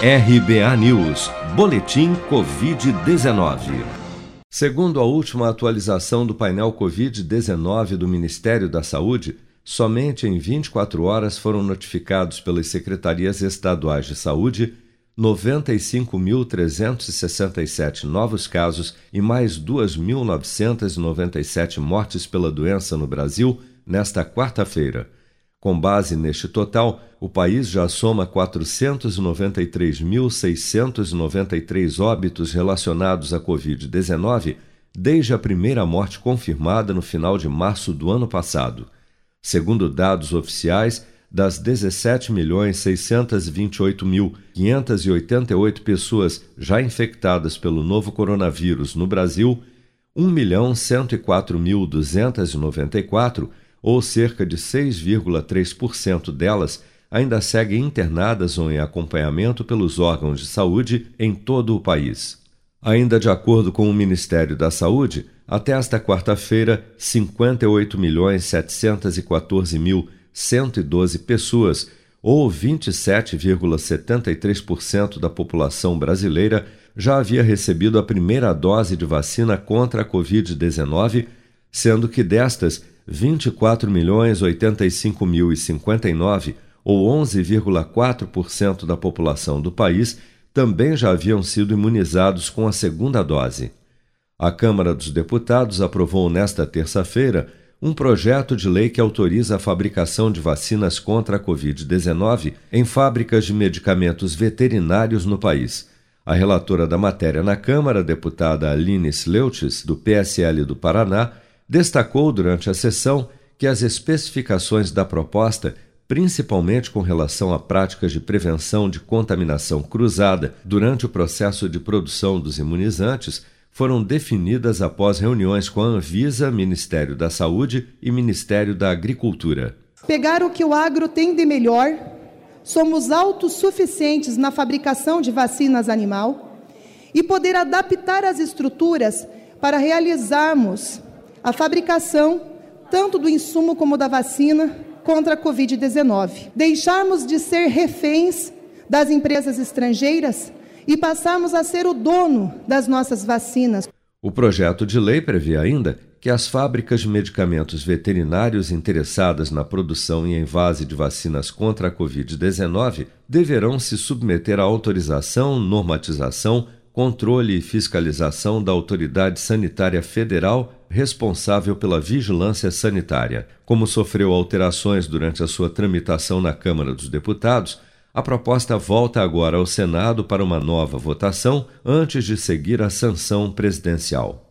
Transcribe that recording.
RBA News, Boletim Covid-19. Segundo a última atualização do painel Covid-19 do Ministério da Saúde, somente em 24 horas foram notificados pelas secretarias estaduais de saúde 95.367 novos casos e mais 2.997 mortes pela doença no Brasil nesta quarta-feira. Com base neste total, o país já soma 493.693 óbitos relacionados à Covid-19 desde a primeira morte confirmada no final de março do ano passado. Segundo dados oficiais, das 17.628.588 pessoas já infectadas pelo novo coronavírus no Brasil, 1.104.294 ou cerca de 6,3% delas, ainda seguem internadas ou em acompanhamento pelos órgãos de saúde em todo o país. Ainda de acordo com o Ministério da Saúde, até esta quarta-feira, 58.714.112 pessoas, ou 27,73% da população brasileira, já havia recebido a primeira dose de vacina contra a Covid-19, sendo que destas, 24.085.059, ou 11,4% da população do país, também já haviam sido imunizados com a segunda dose. A Câmara dos Deputados aprovou nesta terça-feira um projeto de lei que autoriza a fabricação de vacinas contra a Covid-19 em fábricas de medicamentos veterinários no país. A relatora da matéria na Câmara, deputada Aline Sleutis, do PSL do Paraná, destacou durante a sessão que as especificações da proposta, principalmente com relação a práticas de prevenção de contaminação cruzada durante o processo de produção dos imunizantes, foram definidas após reuniões com a Anvisa, Ministério da Saúde e Ministério da Agricultura. Pegar o que o agro tem de melhor, somos autossuficientes na fabricação de vacinas animal e poder adaptar as estruturas para realizarmos a fabricação tanto do insumo como da vacina contra a Covid-19. Deixarmos de ser reféns das empresas estrangeiras e passarmos a ser o dono das nossas vacinas. O projeto de lei prevê ainda que as fábricas de medicamentos veterinários interessadas na produção e envase de vacinas contra a Covid-19 deverão se submeter à autorização, normatização, controle e fiscalização da Autoridade Sanitária Federal responsável pela vigilância sanitária. Como sofreu alterações durante a sua tramitação na Câmara dos Deputados, a proposta volta agora ao Senado para uma nova votação antes de seguir a sanção presidencial.